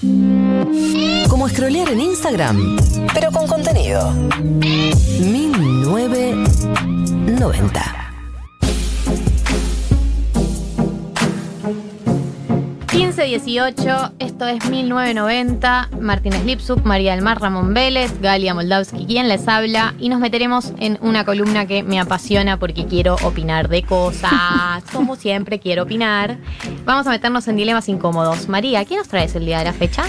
Como scrollear en Instagram, pero con contenido. 1990. 1518, esto es 1990, Martínez Lipsuk, María del Mar, Ramón Vélez, Galia Moldavsky, quien les habla, y nos meteremos en una columna que me apasiona porque quiero opinar de cosas, como siempre quiero opinar. Vamos a meternos en dilemas incómodos. María, ¿qué nos traes el día de la fecha?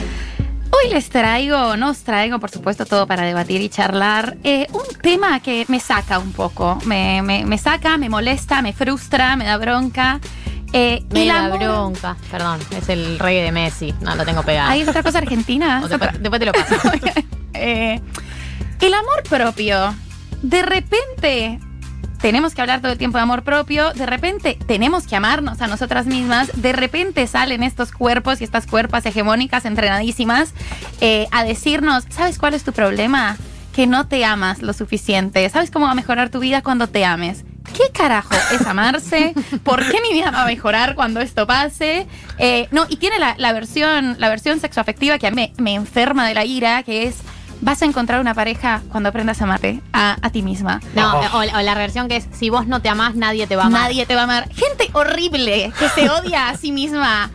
Hoy les traigo, nos traigo, por supuesto, todo para debatir y charlar. eh, un tema que me saca un poco. Me, me- me saca, me molesta, me frustra, me da bronca. Eh, Me amor- bronca. Perdón, es el reggae de Messi. No, lo tengo pegado. Ahí es otra cosa argentina. Después te lo paso. Eh, el amor propio. De repente tenemos que hablar todo el tiempo de amor propio. De repente tenemos que amarnos a nosotras mismas. De repente salen estos cuerpos y estas cuerpas hegemónicas entrenadísimas eh, a decirnos, ¿sabes cuál es tu problema? Que no te amas lo suficiente. ¿Sabes cómo va a mejorar tu vida cuando te ames? ¿Qué carajo es amarse? ¿Por qué mi vida va a mejorar cuando esto pase? Eh, no, y tiene la, la versión, la versión sexoafectiva que a mí me, me enferma de la ira, que es vas a encontrar una pareja cuando aprendas a amarte a, a ti misma. No, o, o la versión que es, si vos no te amás, nadie te va a amar. Nadie te va a amar. Gente horrible que se odia a sí misma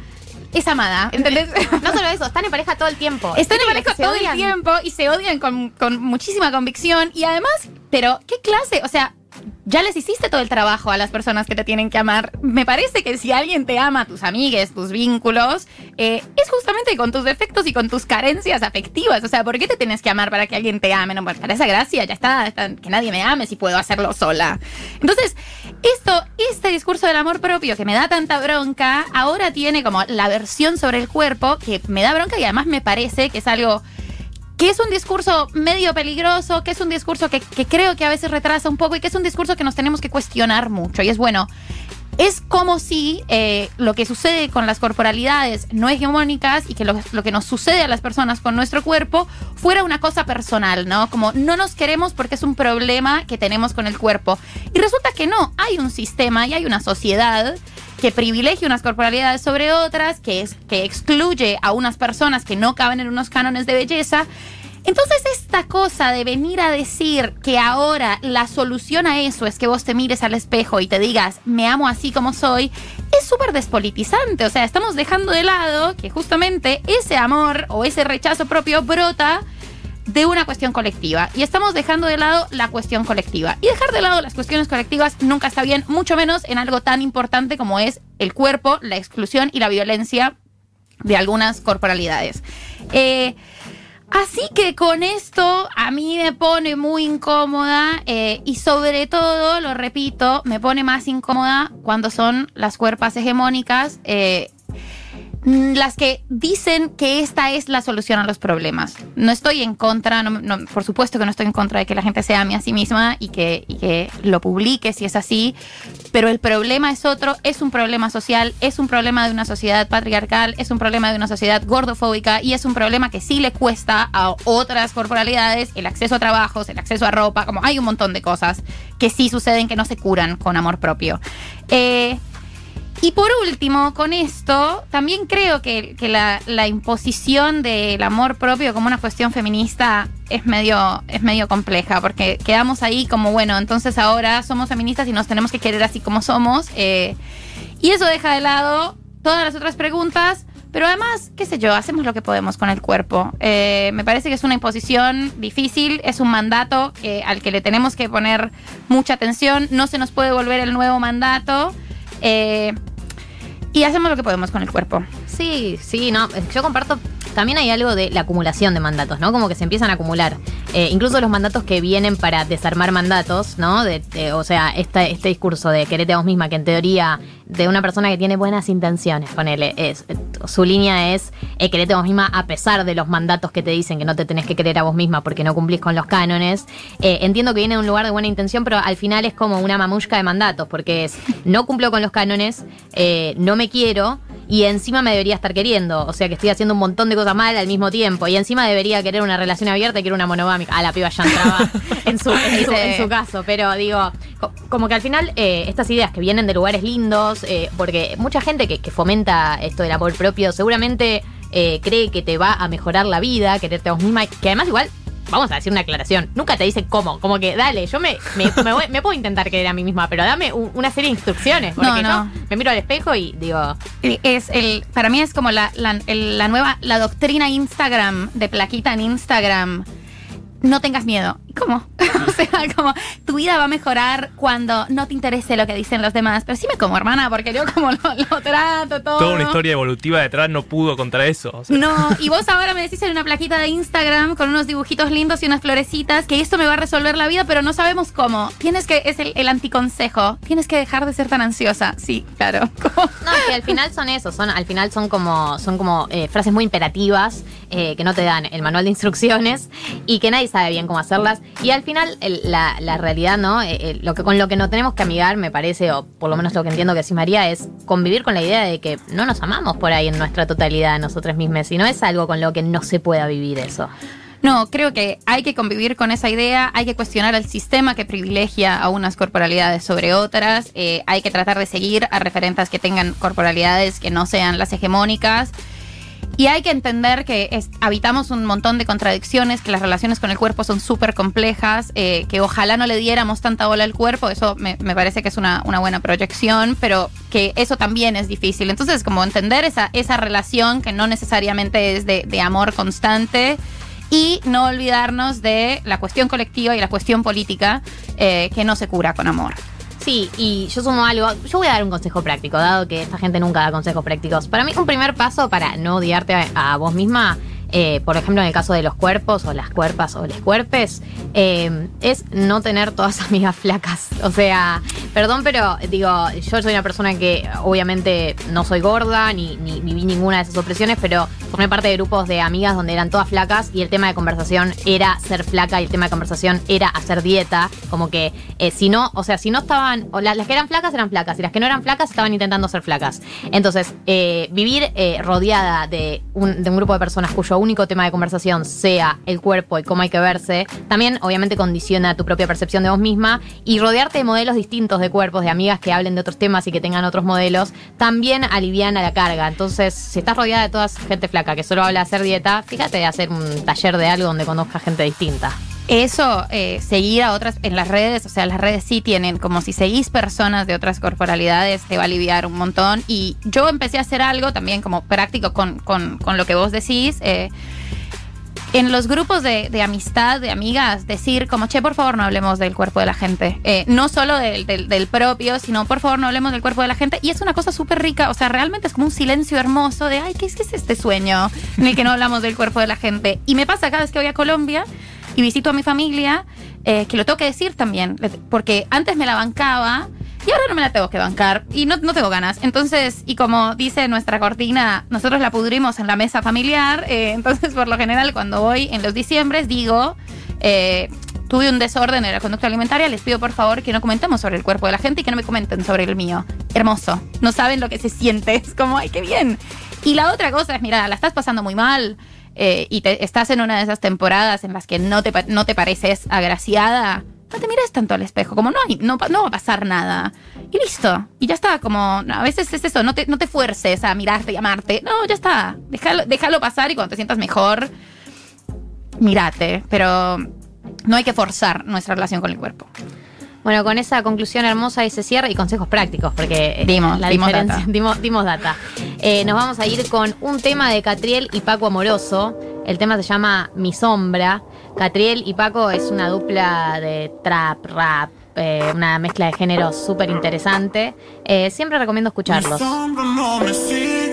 es amada. ¿Entendés? No solo eso, están en pareja todo el tiempo. Están en pareja todo odian. el tiempo y se odian con, con muchísima convicción. Y además, pero, ¿qué clase? O sea, ya les hiciste todo el trabajo a las personas que te tienen que amar. Me parece que si alguien te ama, tus amigues, tus vínculos, eh, es justamente con tus defectos y con tus carencias afectivas. O sea, ¿por qué te tienes que amar para que alguien te ame? No, para esa gracia, ya está, está, que nadie me ame si puedo hacerlo sola. Entonces, esto, este discurso del amor propio que me da tanta bronca, ahora tiene como la versión sobre el cuerpo que me da bronca y además me parece que es algo que es un discurso medio peligroso, que es un discurso que, creo que a veces retrasa un poco y que es un discurso que nos tenemos que cuestionar mucho. Y es bueno, es como si eh, lo que sucede con las corporalidades no hegemónicas y que lo, lo que nos sucede a las personas con nuestro cuerpo fuera una cosa personal, ¿no? Como no nos queremos porque es un problema que tenemos con el cuerpo. Y resulta que no, hay un sistema y hay una sociedad que privilegia unas corporalidades sobre otras, que, es, que excluye a unas personas que no caben en unos cánones de belleza. Entonces esta cosa de venir a decir que ahora la solución a eso es que vos te mires al espejo y te digas, me amo así como soy, es súper despolitizante. O sea, estamos dejando de lado que justamente ese amor o ese rechazo propio brota de una cuestión colectiva. Y estamos dejando de lado la cuestión colectiva. Y dejar de lado las cuestiones colectivas nunca está bien, mucho menos en algo tan importante como es el cuerpo, la exclusión y la violencia de algunas corporalidades. Eh, Así que con esto a mí me pone muy incómoda eh, y sobre todo, lo repito, me pone más incómoda cuando son las cuerpas hegemónicas. eh, las que dicen que esta es la solución a los problemas. No estoy en contra, no- no, por supuesto que no estoy en contra de que la gente se ame a sí misma y que, y que lo publique si es así, pero el problema es otro, es un problema social, es un problema de una sociedad patriarcal, es un problema de una sociedad gordofóbica y es un problema que sí le cuesta a otras corporalidades el acceso a trabajos, el acceso a ropa, como hay un montón de cosas que sí suceden que no se curan con amor propio. Eh, y por último, con esto, también creo que, la, imposición del amor propio como una cuestión feminista es medio, es medio compleja, porque quedamos ahí como, bueno, entonces ahora somos feministas y nos tenemos que querer así como somos. eh, y eso deja de lado todas las otras preguntas, pero además, qué sé yo, hacemos lo que podemos con el cuerpo. Eh, me parece que es una imposición difícil, es un mandato que- al que le tenemos que poner mucha atención, no se nos puede volver el nuevo mandato. eh, y hacemos lo que podemos con el cuerpo. Sí, sí, no. Yo comparto. También hay algo de la acumulación de mandatos, ¿no? Como que se empiezan a acumular. Eh, incluso los mandatos que vienen para desarmar mandatos, ¿no? De, de- o sea, esta- este discurso de quererte a vos misma, que en teoría de una persona que tiene buenas intenciones, ponele, es, su línea es eh, quererte a vos misma a pesar de los mandatos que te dicen que no te tenés que querer a vos misma porque no cumplís con los cánones. Eh, entiendo que viene de un lugar de buena intención, pero al final es como una mamushka de mandatos, porque es no cumplo con los cánones, eh, no me quiero y encima me debería estar queriendo. O sea que estoy haciendo un montón de cosas mal al mismo tiempo. Y encima debería querer una relación abierta y quiero una monogámica. Ah, la piba ya entraba en su, en su, en su caso. Pero digo, co- como que al final eh, estas ideas que vienen de lugares lindos, eh, porque mucha gente que, que fomenta esto del amor propio, seguramente. eh, cree que te va a mejorar la vida, quererte a vos misma, que además igual vamos a decir una aclaración, nunca te dice cómo, como que dale, yo me, me, me voy- me puedo intentar querer a mí misma, pero dame un- una serie de instrucciones, porque No, no. yo me miro al espejo y digo, Es el, para mí es como la, la, el- la nueva, la doctrina Instagram, de plaquita en Instagram. No tengas miedo. ¿Cómo? o sea, como tu vida va a mejorar cuando no te interese lo que dicen los demás. Pero sí me como, hermana, porque yo como lo, lo trato todo. Toda una historia evolutiva detrás no pudo contra eso. o sea. No, y vos ahora me decís en una plaquita de Instagram con unos dibujitos lindos y unas florecitas que esto me va a resolver la vida, pero no sabemos cómo. Tienes que, es el, el anticonsejo. Tienes que dejar de ser tan ansiosa. Sí, claro. ¿Cómo? No, que al final son eso, son, al final son como, son como eh, frases muy imperativas eh, que no te dan el manual de instrucciones y que nadie sabe bien cómo hacerlas. Y al final el- la, la realidad, ¿no? Eh, eh, lo que, con lo que no tenemos que amigar, me parece, o por lo menos lo que entiendo que sí María, es convivir con la idea de que no nos amamos por ahí en nuestra totalidad, nosotros mismos, y no es algo con lo que no se pueda vivir eso. No, creo que hay que convivir con esa idea, hay que cuestionar el sistema que privilegia a unas corporalidades sobre otras, eh, hay que tratar de seguir a referentes que tengan corporalidades que no sean las hegemónicas. Y hay que entender que es- habitamos un montón de contradicciones, que las relaciones con el cuerpo son súper complejas, eh, que ojalá no le diéramos tanta bola al cuerpo, eso me, parece que es una, buena proyección, pero que eso también es difícil. Entonces, como entender esa, esa relación que no necesariamente es de, de amor constante y no olvidarnos de la cuestión colectiva y la cuestión política eh, que no se cura con amor. Sí, y yo sumo algo. Yo voy a dar un consejo práctico, dado que esta gente nunca da consejos prácticos. Para mí, un primer paso para no odiarte a, a vos misma, eh, por ejemplo, en el caso de los cuerpos, o las cuerpas, o les cuerpes, eh, es no tener todas amigas flacas. O sea, perdón, pero digo, yo soy una persona que obviamente no soy gorda, ni, ni viví ninguna de esas opresiones, pero formé parte de grupos de amigas donde eran todas flacas y el tema de conversación era ser flaca y el tema de conversación era hacer dieta. Como que eh, si no, o sea, si no estaban, las que eran flacas eran flacas y las que no eran flacas estaban intentando ser flacas. Entonces, vivir rodeada de un, de un grupo de personas cuyo único tema de conversación sea el cuerpo y cómo hay que verse, también obviamente condiciona tu propia percepción de vos misma y rodearte de modelos distintos de cuerpos, de amigas que hablen de otros temas y que tengan otros modelos, también aliviana la carga. Entonces, si estás rodeada de toda gente flaca que solo habla de hacer dieta, fíjate de hacer un taller de algo donde conozcas gente distinta. Eso, eh, seguir a otras en las redes, o sea, las redes sí tienen, como si seguís personas de otras corporalidades, te va a aliviar un montón. Y yo empecé a hacer algo también como práctico con, con- con lo que vos decís. eh, en los grupos de, de amistad, de amigas, decir como, che, por favor no hablemos del cuerpo de la gente. Eh, no solo del, del- propio, sino por favor no hablemos del cuerpo de la gente. Y es una cosa súper rica, o sea, realmente es como un silencio hermoso de, ay, ¿qué es, qué es este sueño en el que no hablamos del cuerpo de la gente? Y me pasa cada vez que voy a Colombia y visito a mi familia, eh, que lo tengo que decir también, porque antes me la bancaba y ahora no me la tengo que bancar y no, no tengo ganas. Entonces, y como dice nuestra cortina, nosotros la pudrimos en la mesa familiar, eh, entonces por lo general cuando voy en los diciembres digo... eh, Tuve un desorden en la conducta alimentaria, les pido por favor que no comentemos sobre el cuerpo de la gente y que no me comenten sobre el mío. Hermoso. No saben lo que se siente. Es como, ay, qué bien. Y la otra cosa es, mira, la estás pasando muy mal eh, y te, estás en una de esas temporadas en las que no te, no te pareces agraciada, no te mires tanto al espejo, como no, hay- no, no va a pasar nada. Y listo. Y ya está, como a veces es eso, no te, no te fuerces a mirarte y amarte. No, ya está. Déjalo, déjalo pasar y cuando te sientas mejor, mírate. Pero no hay que forzar nuestra relación con el cuerpo. Bueno, con esa conclusión hermosa y se cierra y consejos prácticos, porque eh, Dimos, la dimos data. dimos, dimos data. Eh, nos vamos a ir con un tema de Catriel y Paco Amoroso. El tema se llama Mi Sombra. Catriel y Paco es una dupla de trap, rap, eh, una mezcla de géneros súper interesante. Eh, siempre recomiendo escucharlos. Mi sombra no me.